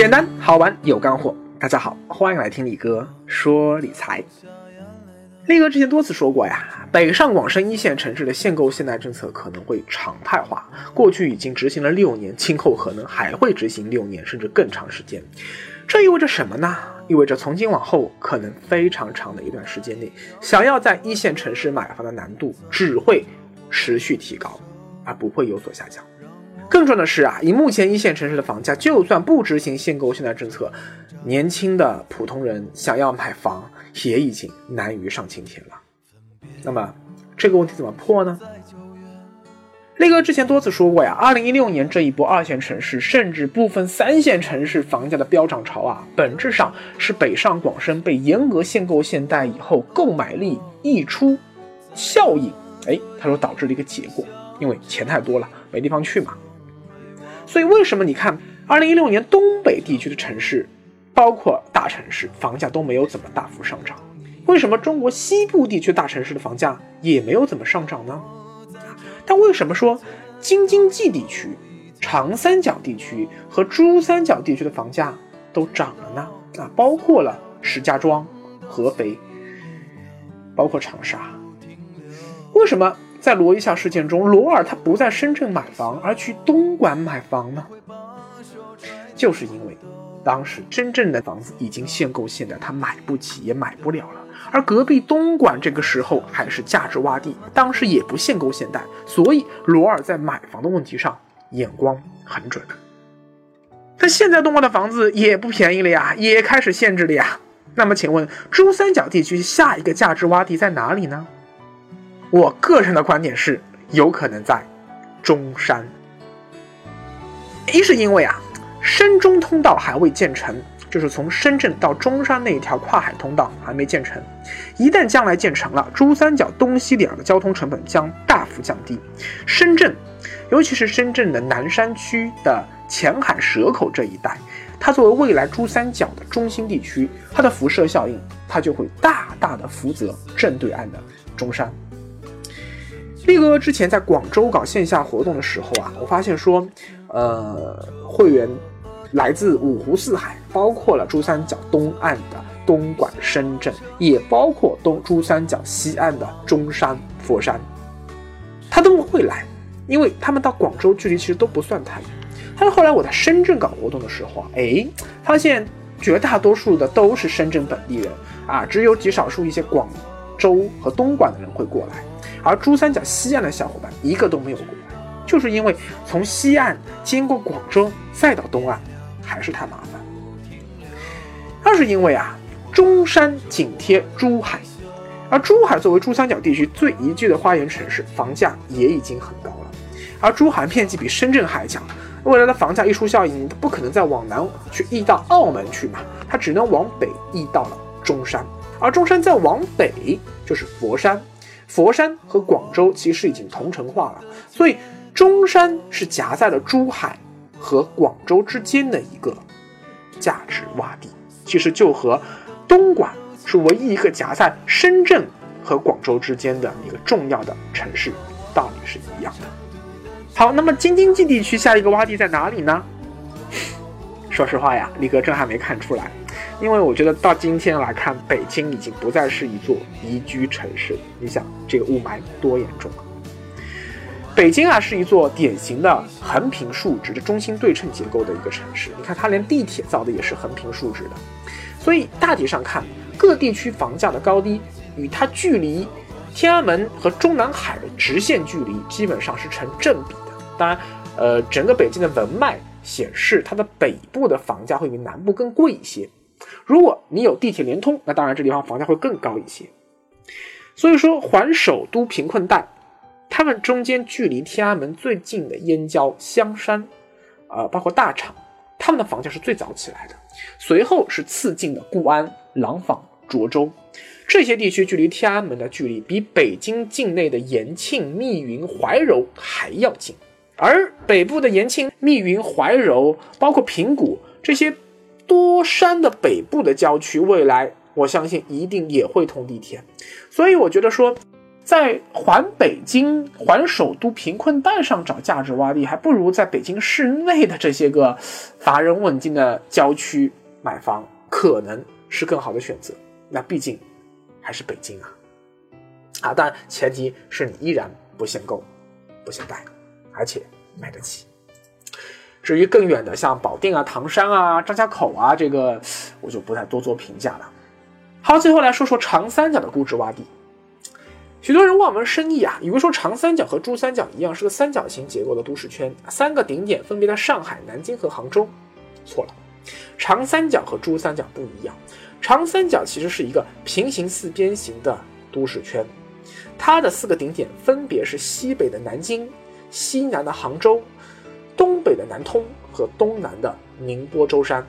简单好玩有干货，大家好，欢迎来听李哥说理财。力哥之前多次说过呀，北上广深一线城市的限购限贷政策可能会常态化，过去已经执行了六年，今后可能还会执行六年甚至更长时间。这意味着什么呢？意味着从今往后，可能非常长的一段时间内，想要在一线城市买房的难度只会持续提高，而不会有所下降。更重要的是啊，以目前一线城市的房价，就算不执行限购限贷政策，年轻的普通人想要买房也已经难于上青天了。那么这个问题怎么破呢？力哥之前多次说过呀，二零一六年这一波二线城市甚至部分三线城市房价的飙涨潮啊，本质上是北上广深被严格限购限贷以后购买力溢出效应，哎，他说导致的一个结果，因为钱太多了，没地方去嘛。所以，为什么你看，二零一六年东北地区的城市，包括大城市，房价都没有怎么大幅上涨？为什么中国西部地区大城市的房价也没有怎么上涨呢？但为什么说京津冀地区、长三角地区和珠三角地区的房价都涨了呢？啊，包括了石家庄、合肥，包括长沙，为什么？在罗一笑事件中，罗尔他不在深圳买房，而去东莞买房呢？就是因为当时真正的房子已经限购限贷，他买不起也买不了了。而隔壁东莞这个时候还是价值洼地，当时也不限购限贷，所以罗尔在买房的问题上眼光很准。但现在东莞的房子也不便宜了呀，也开始限制了呀。那么请问珠三角地区下一个价值洼地在哪里呢？我个人的观点是，有可能在中山。一是因为啊，深中通道还未建成，就是从深圳到中山那一条跨海通道还没建成。一旦将来建成了，珠三角东西两的交通成本将大幅降低。深圳，尤其是深圳的南山区的前海蛇口这一带，它作为未来珠三角的中心地区，它的辐射效应，它就会大大的福泽正对岸的中山。力哥之前在广州搞线下活动的时候啊，我发现说，呃，会员来自五湖四海，包括了珠三角东岸的东莞、深圳，也包括东珠三角西岸的中山、佛山，他都会来，因为他们到广州距离其实都不算太远。但是后来我在深圳搞活动的时候啊，哎，发现绝大多数的都是深圳本地人啊，只有极少数一些广州和东莞的人会过来。而珠三角西岸的小伙伴一个都没有过来，就是因为从西岸经过广州再到东岸还是太麻烦。二是因为啊，中山紧贴珠海，而珠海作为珠三角地区最宜居的花园城市，房价也已经很高了。而珠海面积比深圳还强，未来的房价溢出效应，不可能再往南去溢到澳门去嘛，它只能往北溢到了中山，而中山再往北就是佛山。佛山和广州其实已经同城化了，所以中山是夹在了珠海和广州之间的一个价值洼地，其实就和东莞是唯一一个夹在深圳和广州之间的一个重要的城市道理是一样的。好，那么京津冀地区下一个洼地在哪里呢？说实话呀，李哥真还没看出来。因为我觉得到今天来看，北京已经不再是一座宜居城市。你想，这个雾霾多严重啊！北京啊，是一座典型的横平竖直的中心对称结构的一个城市。你看，它连地铁造的也是横平竖直的。所以大体上看，各地区房价的高低与它距离天安门和中南海的直线距离基本上是成正比的。当然，呃，整个北京的文脉显示，它的北部的房价会比南部更贵一些。如果你有地铁连通，那当然这地方房价会更高一些。所以说，环首都贫困带，他们中间距离天安门最近的燕郊、香山，呃，包括大厂，他们的房价是最早起来的。随后是次近的固安、廊坊、涿州，这些地区距离天安门的距离比北京境内的延庆、密云、怀柔还要近。而北部的延庆、密云、怀柔，包括平谷这些。多山的北部的郊区，未来我相信一定也会通地铁，所以我觉得说，在环北京、环首都贫困带上找价值洼地，还不如在北京市内的这些个乏人问津的郊区买房，可能是更好的选择。那毕竟还是北京啊，啊，但前提是你依然不限购、不限贷，而且买得起。至于更远的，像保定啊、唐山啊、张家口啊，这个我就不太多做评价了。好，最后来说说长三角的估值洼地。许多人望文生义啊，以为说长三角和珠三角一样是个三角形结构的都市圈，三个顶点分别在上海、南京和杭州。错了，长三角和珠三角不一样。长三角其实是一个平行四边形的都市圈，它的四个顶点分别是西北的南京、西南的杭州、东北的南通和东南的宁波舟山。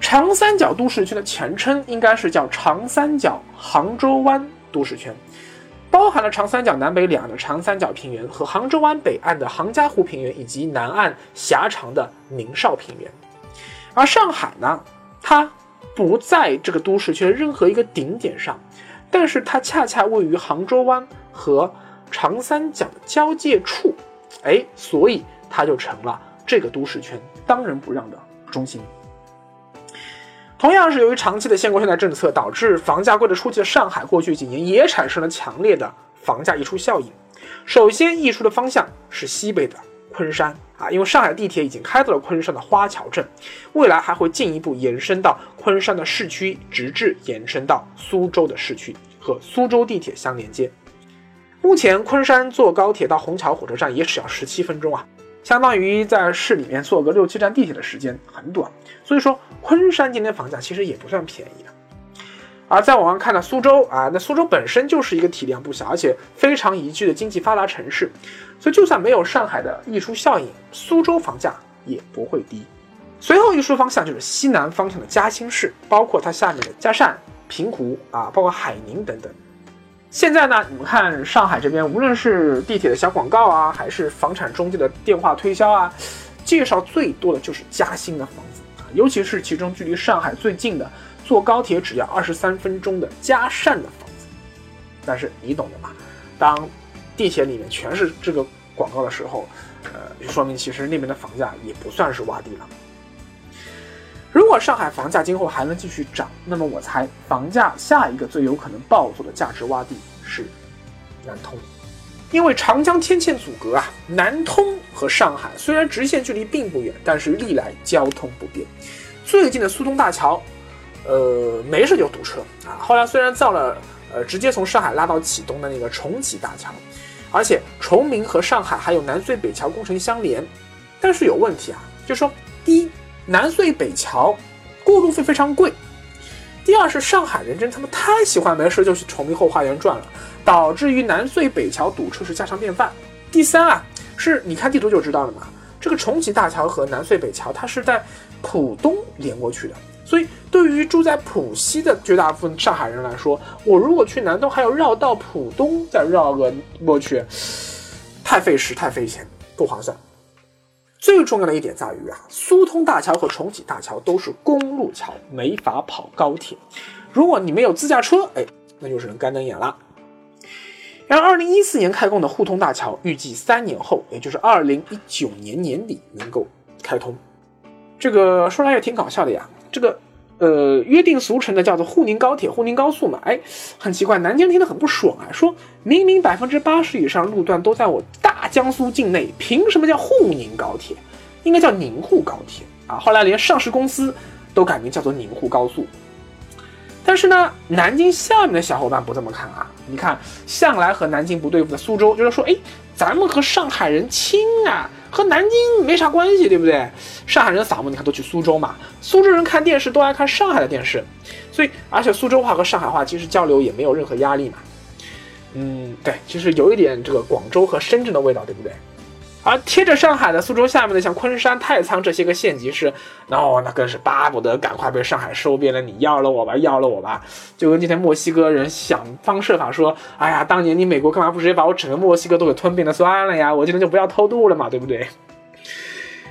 长三角都市圈的前称应该是叫长三角杭州湾。都市圈包含了长三角南北两岸的长三角平原和杭州湾北岸的杭嘉湖平原，以及南岸狭长的宁绍平原。而上海呢，它不在这个都市圈任何一个顶点上，但是它恰恰位于杭州湾和长三角的交界处，哎，所以它就成了这个都市圈当仁不让的中心。同样是由于长期的限购限贷政策，导致房价贵的出奇的上海，过去几年也产生了强烈的房价溢出效应。首先溢出的方向是西北的昆山啊，因为上海地铁已经开到了昆山的花桥镇，未来还会进一步延伸到昆山的市区，直至延伸到苏州的市区和苏州地铁相连接。目前昆山坐高铁到虹桥火车站也只要十七分钟啊。相当于在市里面坐个六七站地铁的时间很短，所以说昆山今天房价其实也不算便宜的。而再往上看呢，苏州啊，那苏州本身就是一个体量不小而且非常宜居的经济发达城市，所以就算没有上海的溢出效应，苏州房价也不会低。随后一出方向就是西南方向的嘉兴市，包括它下面的嘉善、平湖啊，包括海宁等等。现在呢，你们看上海这边，无论是地铁的小广告啊，还是房产中介的电话推销啊，介绍最多的就是嘉兴的房子啊，尤其是其中距离上海最近的，坐高铁只要二十三分钟的嘉善的房子。但是你懂的嘛，当地铁里面全是这个广告的时候，呃，就说明其实那边的房价也不算是洼地了。如果上海房价今后还能继续涨，那么我猜房价下一个最有可能暴走的价值洼地是南通，因为长江天堑阻隔啊，南通和上海虽然直线距离并不远，但是历来交通不便。最近的苏通大桥，呃，没事就堵车啊。后来虽然造了，呃，直接从上海拉到启东的那个重启大桥，而且崇明和上海还有南隧北桥工程相连，但是有问题啊，就说第一。南隧北桥过路费非常贵。第二是上海人真他妈太喜欢没事就去崇明后花园转了，导致于南隧北桥堵车是家常便饭。第三啊，是你看地图就知道了嘛，这个重启大桥和南隧北桥它是在浦东连过去的，所以对于住在浦西的绝大部分上海人来说，我如果去南通还要绕到浦东再绕个过去，太费时太费钱，不划算。最重要的一点在于啊，苏通大桥和重启大桥都是公路桥，没法跑高铁。如果你没有自驾车，哎，那就是能干瞪眼了。然而，二零一四年开工的沪通大桥，预计三年后，也就是二零一九年年底能够开通。这个说来也挺搞笑的呀，这个。呃，约定俗成的叫做沪宁高铁、沪宁高速嘛，哎，很奇怪，南京听得很不爽啊，说明明百分之八十以上路段都在我大江苏境内，凭什么叫沪宁高铁？应该叫宁沪高铁啊！后来连上市公司都改名叫做宁沪高速。但是呢，南京下面的小伙伴不这么看啊，你看，向来和南京不对付的苏州，就是说，哎，咱们和上海人亲啊。和南京没啥关系，对不对？上海人扫墓，你看都去苏州嘛。苏州人看电视都爱看上海的电视，所以而且苏州话和上海话其实交流也没有任何压力嘛。嗯，对，其实有一点这个广州和深圳的味道，对不对？而贴着上海的苏州下面的像昆山、太仓这些个县级市，那哦，那更是巴不得赶快被上海收编了。你要了我吧，要了我吧，就跟今天墨西哥人想方设法说，哎呀，当年你美国干嘛不直接把我整个墨西哥都给吞并了算了呀？我今天就不要偷渡了嘛，对不对？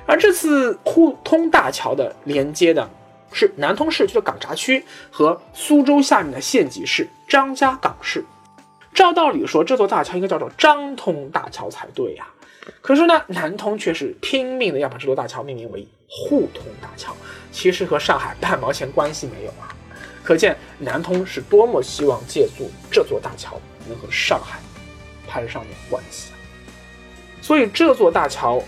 而这次沪通大桥的连接的是南通市区的港闸区和苏州下面的县级市张家港市。照道理说，这座大桥应该叫做张通大桥才对呀。可是呢，南通却是拼命的要把这座大桥命名为沪通大桥，其实和上海半毛钱关系没有啊。可见南通是多么希望借助这座大桥能和上海攀上点关系啊。所以这座大桥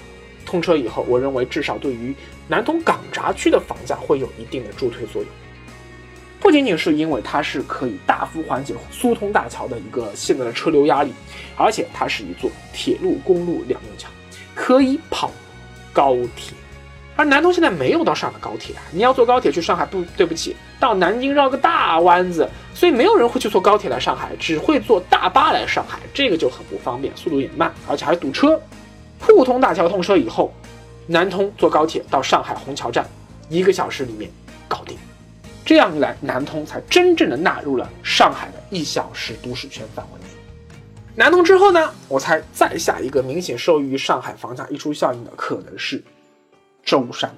通车以后，我认为至少对于南通港闸区的房价会有一定的助推作用。不仅仅是因为它是可以大幅缓解苏通大桥的一个现在的车流压力，而且它是一座铁路公路两用桥，可以跑高铁。而南通现在没有到上海高铁啊，你要坐高铁去上海，不对不起，到南京绕个大弯子，所以没有人会去坐高铁来上海，只会坐大巴来上海，这个就很不方便，速度也慢，而且还堵车。沪通大桥通车以后，南通坐高铁到上海虹桥站，一个小时里面搞定。这样一来，南通才真正的纳入了上海的一小时都市圈范围内。南通之后呢，我猜再下一个明显受益于上海房价溢出效应的，可能是舟山。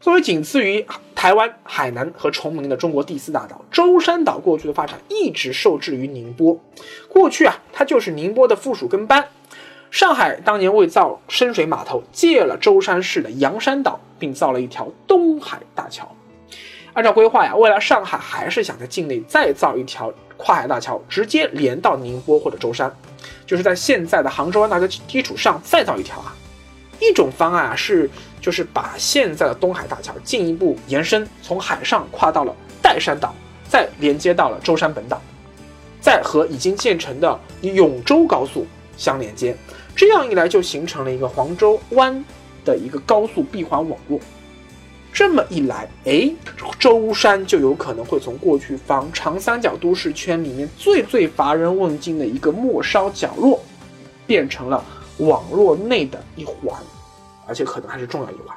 作为仅次于台湾、海南和崇明的中国第四大岛，舟山岛过去的发展一直受制于宁波。过去啊，它就是宁波的附属跟班。上海当年为造深水码头，借了舟山市的洋山岛，并造了一条东海大桥。按照规划呀，未来上海还是想在境内再造一条跨海大桥，直接连到宁波或者舟山，就是在现在的杭州湾大桥基础上再造一条啊。一种方案啊是，就是把现在的东海大桥进一步延伸，从海上跨到了岱山岛，再连接到了舟山本岛，再和已经建成的永州高速相连接，这样一来就形成了一个黄州湾的一个高速闭环网络。这么一来，哎，舟山就有可能会从过去方长三角都市圈里面最最乏人问津的一个末梢角落，变成了网络内的一环，而且可能还是重要一环。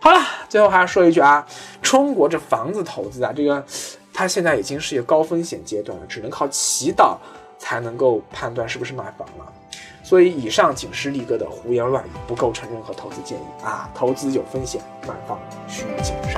好了，最后还要说一句啊，中国这房子投资啊，这个它现在已经是一个高风险阶段了，只能靠祈祷才能够判断是不是买房了。所以，以上仅是力哥的胡言乱语，不构成任何投资建议啊！投资有风险，买房需谨慎。